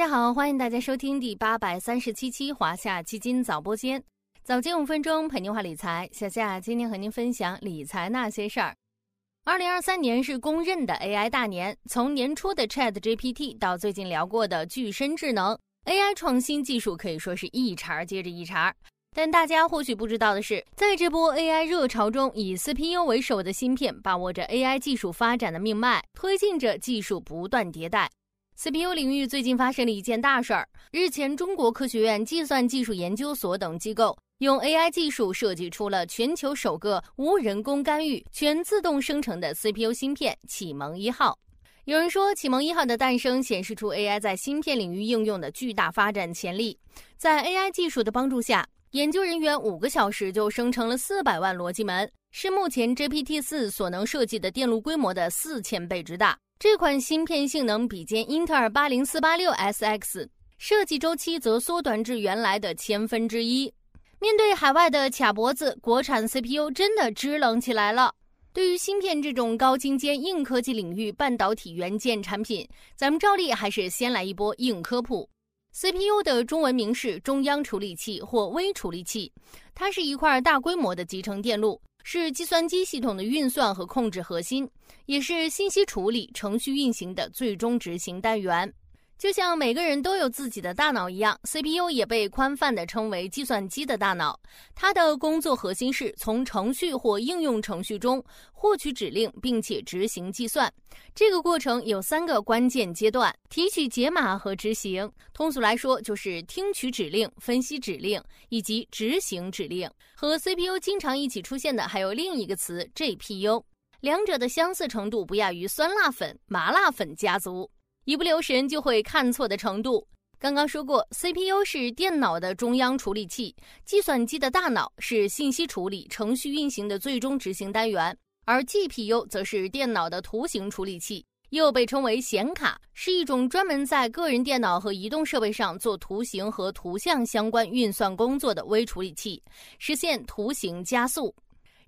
大家好，欢迎大家收听第八百三十七期华夏基金早播间，早间五分钟陪您话理财。小夏今天和您分享理财那些事儿。二零二三年是公认的 AI 大年，从年初的 Chat GPT 到最近聊过的具身智能，AI 创新技术可以说是一茬接着一茬。但大家或许不知道的是，在这波 AI 热潮中，以 CPU 为首的芯片把握着 AI 技术发展的命脉，推进着技术不断迭代。CPU 领域最近发生了一件大事儿。日前，中国科学院计算技术研究所等机构用 AI 技术设计出了全球首个无人工干预、全自动生成的 CPU 芯片“启蒙一号”。有人说，“启蒙一号”的诞生显示出 AI 在芯片领域应用的巨大发展潜力。在 AI 技术的帮助下，研究人员五个小时就生成了四百万逻辑门，是目前 GPT 四所能设计的电路规模的四千倍之大。这款芯片性能比肩英特尔八零四八六 SX，设计周期则缩短至原来的千分之一。面对海外的卡脖子，国产 CPU 真的支棱起来了。对于芯片这种高精尖硬科技领域半导体元件产品，咱们照例还是先来一波硬科普。CPU 的中文名是中央处理器或微处理器，它是一块大规模的集成电路。是计算机系统的运算和控制核心，也是信息处理程序运行的最终执行单元。就像每个人都有自己的大脑一样，CPU 也被宽泛地称为计算机的大脑。它的工作核心是从程序或应用程序中获取指令，并且执行计算。这个过程有三个关键阶段：提取解码和执行。通俗来说，就是听取指令、分析指令以及执行指令。和 CPU 经常一起出现的还有另一个词 GPU，两者的相似程度不亚于酸辣粉、麻辣粉家族。一不留神就会看错的程度。刚刚说过，CPU 是电脑的中央处理器，计算机的大脑是信息处理程序运行的最终执行单元，而 GPU 则是电脑的图形处理器，又被称为显卡，是一种专门在个人电脑和移动设备上做图形和图像相关运算工作的微处理器，实现图形加速。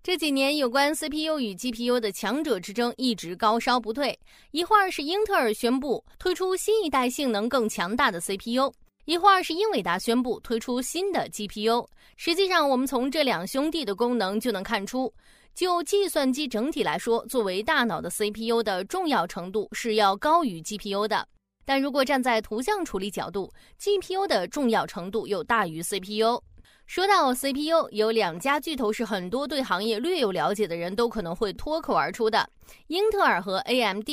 这几年，有关 CPU 与 GPU 的强者之争一直高烧不退。一会儿是英特尔宣布推出新一代性能更强大的 CPU，一会儿是英伟达宣布推出新的 GPU。实际上，我们从这两兄弟的功能就能看出，就计算机整体来说，作为大脑的 CPU 的重要程度是要高于 GPU 的。但如果站在图像处理角度，GPU 的重要程度又大于 CPU。说到 CPU，有两家巨头是很多对行业略有了解的人都可能会脱口而出的，英特尔和 AMD。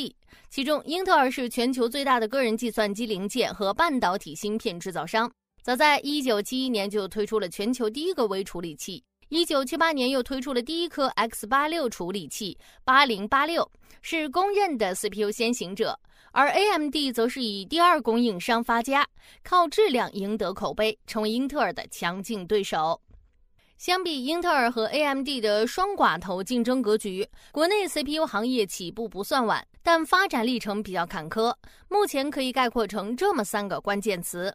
其中，英特尔是全球最大的个人计算机零件和半导体芯片制造商，早在1971年就推出了全球第一个微处理器，1978年又推出了第一颗 X86 处理器8086，是公认的 CPU 先行者。而 AMD 则是以第二供应商发家，靠质量赢得口碑，成为英特尔的强劲对手。相比英特尔和 AMD 的双寡头竞争格局，国内 CPU 行业起步不算晚，但发展历程比较坎坷。目前可以概括成这么三个关键词：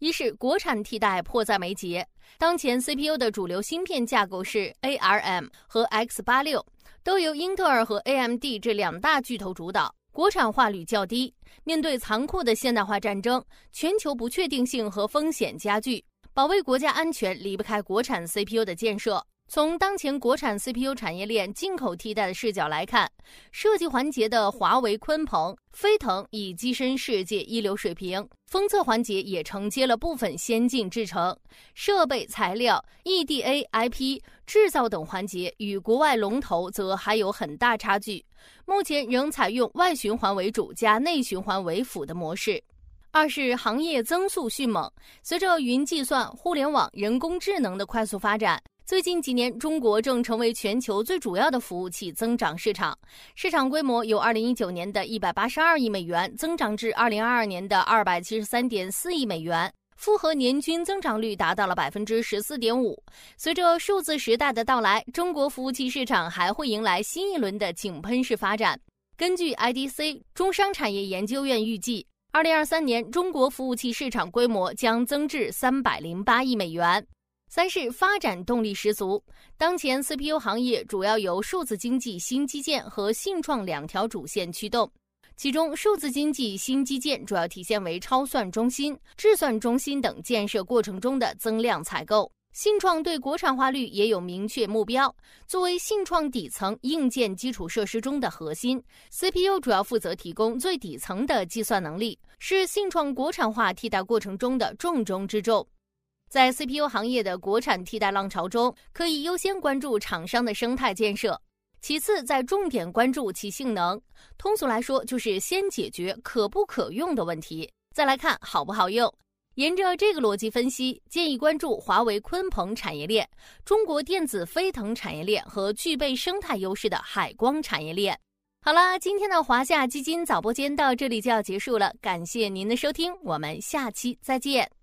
一是国产替代迫在眉睫，当前 CPU 的主流芯片架构是 ARM 和 X86，都由英特尔和 AMD 这两大巨头主导。国产化率较低，面对残酷的现代化战争，全球不确定性和风险加剧，保卫国家安全离不开国产 CPU 的建设。从当前国产 CPU 产业链进口替代的视角来看，设计环节的华为、鲲鹏、飞腾已跻身世界一流水平，封测环节也承接了部分先进制程，设备、材料、EDA、IP 制造等环节与国外龙头则还有很大差距。目前仍采用外循环为主加内循环为辅的模式。二是行业增速迅猛，随着云计算、互联网、人工智能的快速发展。最近几年，中国正成为全球最主要的服务器增长市场，市场规模由2019年的一百八十二亿美元增长至2022年的二百七十三点四亿美元，复合年均增长率达到了百分之十四点五。随着数字时代的到来，中国服务器市场还会迎来新一轮的井喷式发展。根据 IDC 中商产业研究院预计，2023年中国服务器市场规模将增至三百零八亿美元。三是发展动力十足。当前 CPU 行业主要由数字经济新基建和信创两条主线驱动。其中，数字经济新基建主要体现为超算中心、智算中心等建设过程中的增量采购。信创对国产化率也有明确目标。作为信创底层硬件基础设施中的核心，CPU 主要负责提供最底层的计算能力，是信创国产化替代过程中的重中之重。在 CPU 行业的国产替代浪潮中，可以优先关注厂商的生态建设。其次，再重点关注其性能。通俗来说，就是先解决可不可用的问题，再来看好不好用。沿着这个逻辑分析，建议关注华为鲲鹏产业链、中国电子飞腾产业链和具备生态优势的海光产业链。好啦，今天的华夏基金早播间到这里就要结束了，感谢您的收听，我们下期再见。